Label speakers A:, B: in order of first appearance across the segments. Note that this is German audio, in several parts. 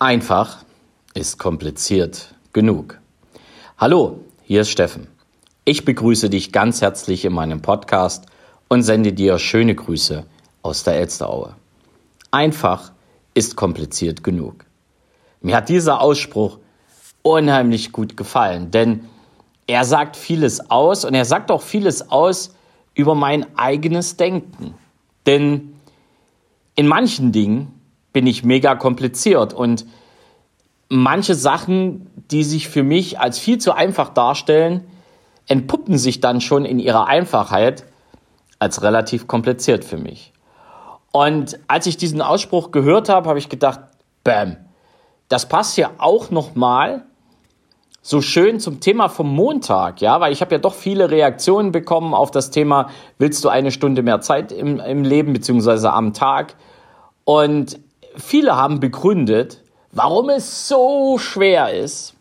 A: Einfach ist kompliziert genug. Hallo, hier ist Steffen. Ich begrüße dich ganz herzlich in meinem Podcast und sende dir schöne Grüße aus der Elsteraue. Einfach ist kompliziert genug. Mir hat dieser Ausspruch unheimlich gut gefallen, denn er sagt vieles aus und er sagt auch vieles aus über mein eigenes Denken. Denn in manchen Dingen bin ich mega kompliziert und manche Sachen, die sich für mich als viel zu einfach darstellen, entpuppen sich dann schon in ihrer Einfachheit als relativ kompliziert für mich. Und als ich diesen Ausspruch gehört habe, habe ich gedacht, bam, das passt ja auch nochmal so schön zum Thema vom Montag, ja, weil ich habe ja doch viele Reaktionen bekommen auf das Thema, willst du eine Stunde mehr Zeit im, im Leben beziehungsweise am Tag? Und viele haben begründet, warum es so schwer ist,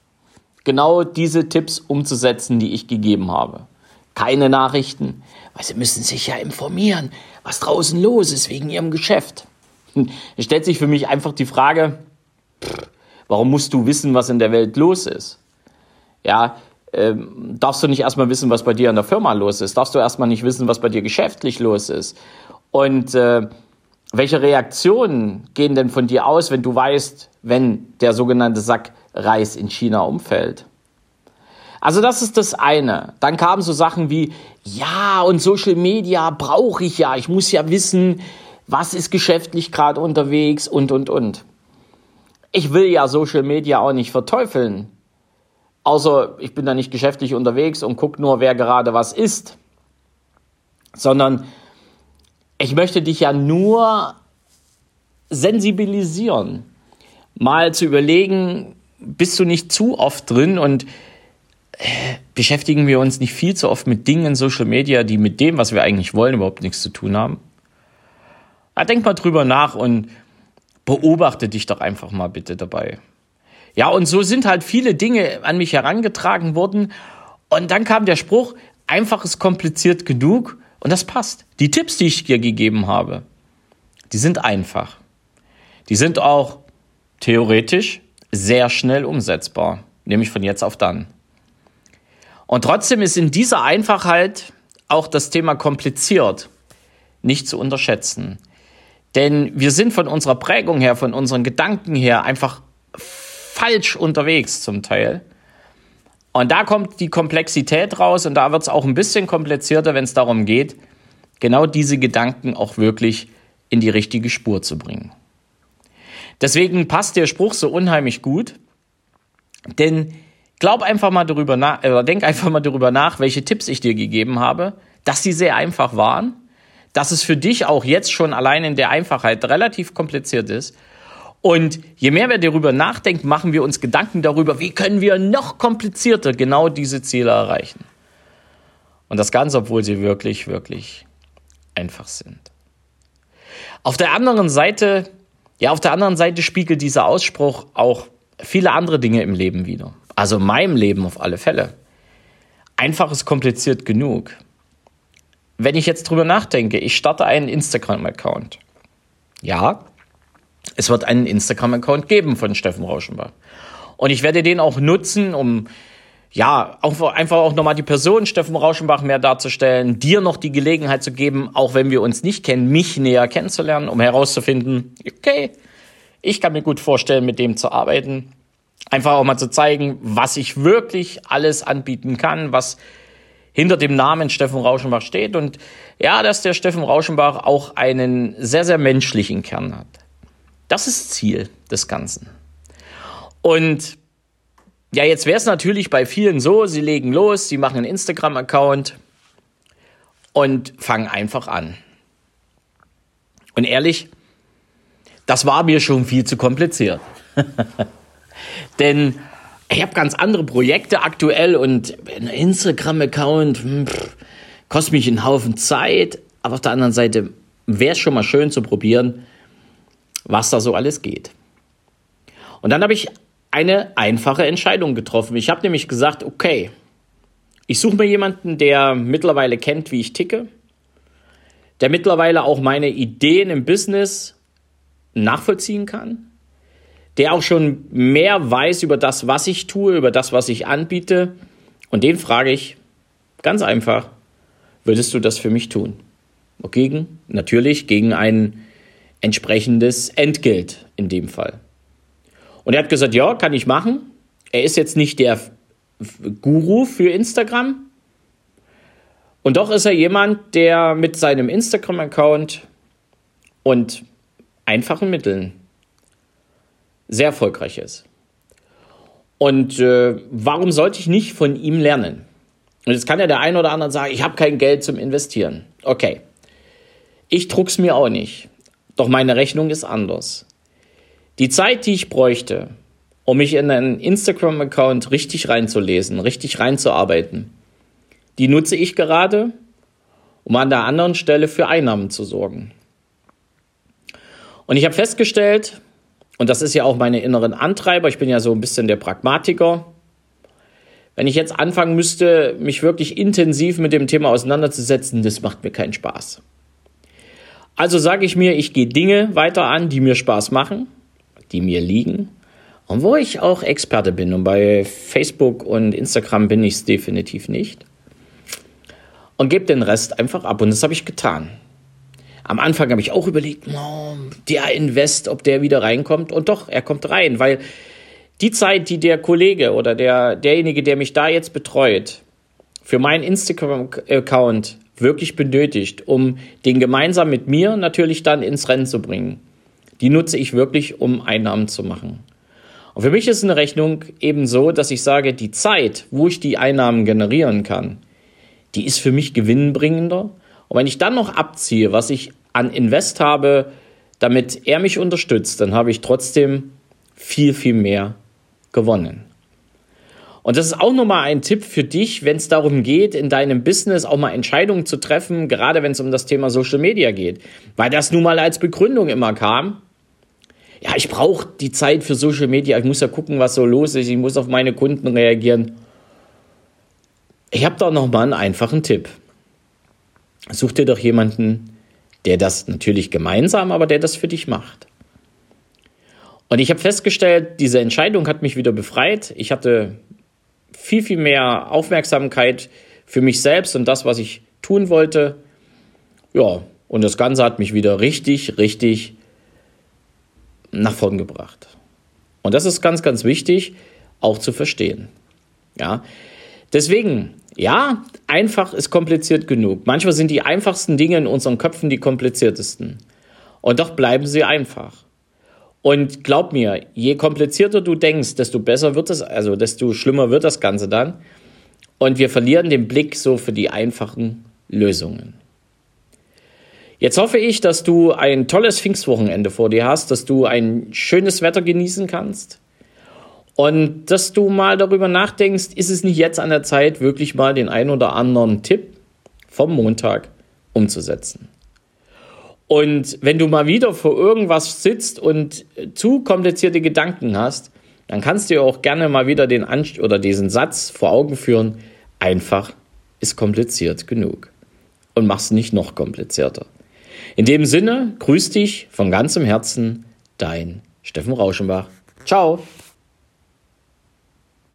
A: genau diese Tipps umzusetzen, die ich gegeben habe. Keine Nachrichten, weil sie müssen sich ja informieren, was draußen los ist wegen ihrem Geschäft. Es stellt sich für mich einfach die Frage, warum musst du wissen, was in der Welt los ist? Ja, ähm, darfst du nicht erstmal wissen, was bei dir in der Firma los ist? Darfst du erstmal nicht wissen, was bei dir geschäftlich los ist? Und äh, welche Reaktionen gehen denn von dir aus, wenn du weißt, wenn der sogenannte Sack Reis in China umfällt? Also das ist das eine. Dann kamen so Sachen wie, ja, und Social Media brauche ich ja. Ich muss ja wissen, was ist geschäftlich gerade unterwegs und, und, und. Ich will ja Social Media auch nicht verteufeln. Außer ich bin da nicht geschäftlich unterwegs und gucke nur, wer gerade was isst. Sondern ich möchte dich ja nur sensibilisieren, mal zu überlegen, bist du nicht zu oft drin und äh, beschäftigen wir uns nicht viel zu oft mit Dingen in Social Media, die mit dem, was wir eigentlich wollen, überhaupt nichts zu tun haben? Ja, denk mal drüber nach und beobachte dich doch einfach mal bitte dabei. Ja, und so sind halt viele Dinge an mich herangetragen worden. Und dann kam der Spruch, einfach ist kompliziert genug. Und das passt. Die Tipps, die ich dir gegeben habe, die sind einfach. Die sind auch theoretisch sehr schnell umsetzbar, nämlich von jetzt auf dann. Und trotzdem ist in dieser Einfachheit auch das Thema kompliziert nicht zu unterschätzen. Denn wir sind von unserer Prägung her, von unseren Gedanken her einfach falsch unterwegs zum Teil. Und da kommt die Komplexität raus und da wird es auch ein bisschen komplizierter, wenn es darum geht, genau diese Gedanken auch wirklich in die richtige Spur zu bringen. Deswegen passt der Spruch so unheimlich gut, denn glaub einfach mal darüber nach, oder denk einfach mal darüber nach, welche Tipps ich dir gegeben habe, dass sie sehr einfach waren, dass es für dich auch jetzt schon allein in der Einfachheit relativ kompliziert ist und je mehr wir darüber nachdenken, machen wir uns Gedanken darüber, wie können wir noch komplizierter genau diese Ziele erreichen. Und das Ganze, obwohl sie wirklich, wirklich einfach sind. Auf der anderen Seite, ja, auf der anderen Seite spiegelt dieser Ausspruch auch viele andere Dinge im Leben wider. Also in meinem Leben auf alle Fälle. Einfach ist kompliziert genug. Wenn ich jetzt drüber nachdenke, ich starte einen Instagram-Account. Ja, es wird einen Instagram-Account geben von Steffen Rauschenbach. Und ich werde den auch nutzen, um ja, auch, einfach auch nochmal die Person Steffen Rauschenbach mehr darzustellen, dir noch die Gelegenheit zu geben, auch wenn wir uns nicht kennen, mich näher kennenzulernen, um herauszufinden, okay, ich kann mir gut vorstellen, mit dem zu arbeiten. Einfach auch mal zu zeigen, was ich wirklich alles anbieten kann, was hinter dem Namen Steffen Rauschenbach steht und ja, dass der Steffen Rauschenbach auch einen sehr, sehr menschlichen Kern hat. Das ist Ziel des Ganzen. Und ja, jetzt wäre es natürlich bei vielen so, sie legen los, sie machen einen Instagram-Account und fangen einfach an. Und ehrlich, das war mir schon viel zu kompliziert. Denn ich habe ganz andere Projekte aktuell und ein Instagram-Account hm, kostet mich einen Haufen Zeit. Aber auf der anderen Seite wäre es schon mal schön zu probieren, was da so alles geht. Und dann habe ich eine einfache Entscheidung getroffen. Ich habe nämlich gesagt, okay, ich suche mir jemanden, der mittlerweile kennt, wie ich ticke, der mittlerweile auch meine Ideen im Business nachvollziehen kann, der auch schon mehr weiß über das, was ich tue, über das, was ich anbiete. Und den frage ich ganz einfach, würdest du das für mich tun? Gegen, natürlich, gegen ein entsprechendes Entgelt in dem Fall. Und er hat gesagt, ja, kann ich machen. Er ist jetzt nicht der Guru für Instagram. Und doch ist er jemand, der mit seinem Instagram-Account und einfachen Mitteln sehr erfolgreich ist. Und äh, warum sollte ich nicht von ihm lernen? Und jetzt kann ja der eine oder andere sagen, ich habe kein Geld zum Investieren. Okay, ich druck's mir auch nicht. Doch meine Rechnung ist anders. Die Zeit, die ich bräuchte, um mich in einen Instagram-Account richtig reinzulesen, richtig reinzuarbeiten, die nutze ich gerade, um an der anderen Stelle für Einnahmen zu sorgen. Und ich habe festgestellt, und das ist ja auch meine inneren Antreiber, ich bin ja so ein bisschen der Pragmatiker, wenn ich jetzt anfangen müsste, mich wirklich intensiv mit dem Thema auseinanderzusetzen, das macht mir keinen Spaß. Also sage ich mir, ich gehe Dinge weiter an, die mir Spaß machen, die mir liegen und wo ich auch Experte bin. Und bei Facebook und Instagram bin ich es definitiv nicht. Und gebe den Rest einfach ab. Und das habe ich getan. Am Anfang habe ich auch überlegt, oh, der Invest, ob der wieder reinkommt. Und doch, er kommt rein, weil die Zeit, die der Kollege oder der, derjenige, der mich da jetzt betreut, für meinen Instagram-Account wirklich benötigt, um den gemeinsam mit mir natürlich dann ins Rennen zu bringen, die nutze ich wirklich, um Einnahmen zu machen. Und für mich ist eine Rechnung eben so, dass ich sage, die Zeit, wo ich die Einnahmen generieren kann, die ist für mich gewinnbringender. Und wenn ich dann noch abziehe, was ich an Invest habe, damit er mich unterstützt, dann habe ich trotzdem viel, viel mehr gewonnen. Und das ist auch nochmal ein Tipp für dich, wenn es darum geht, in deinem Business auch mal Entscheidungen zu treffen, gerade wenn es um das Thema Social Media geht. Weil das nun mal als Begründung immer kam. Ja, ich brauche die Zeit für Social Media. Ich muss ja gucken, was so los ist. Ich muss auf meine Kunden reagieren. Ich habe da nochmal einen einfachen Tipp. Such dir doch jemanden, der das natürlich gemeinsam, aber der das für dich macht. Und ich habe festgestellt, diese Entscheidung hat mich wieder befreit. Ich hatte viel, viel mehr Aufmerksamkeit für mich selbst und das, was ich tun wollte. Ja, und das Ganze hat mich wieder richtig, richtig nach vorn gebracht. Und das ist ganz, ganz wichtig, auch zu verstehen. Ja, deswegen, ja, einfach ist kompliziert genug. Manchmal sind die einfachsten Dinge in unseren Köpfen die kompliziertesten. Und doch bleiben sie einfach. Und glaub mir, je komplizierter du denkst, desto besser wird es, also desto schlimmer wird das Ganze dann. Und wir verlieren den Blick so für die einfachen Lösungen. Jetzt hoffe ich, dass du ein tolles Pfingstwochenende vor dir hast, dass du ein schönes Wetter genießen kannst und dass du mal darüber nachdenkst, ist es nicht jetzt an der Zeit, wirklich mal den ein oder anderen Tipp vom Montag umzusetzen. Und wenn du mal wieder vor irgendwas sitzt und zu komplizierte Gedanken hast, dann kannst du dir auch gerne mal wieder den Anst oder diesen Satz vor Augen führen. Einfach ist kompliziert genug. Und mach's nicht noch komplizierter. In dem Sinne, grüß dich von ganzem Herzen, dein Steffen Rauschenbach. Ciao!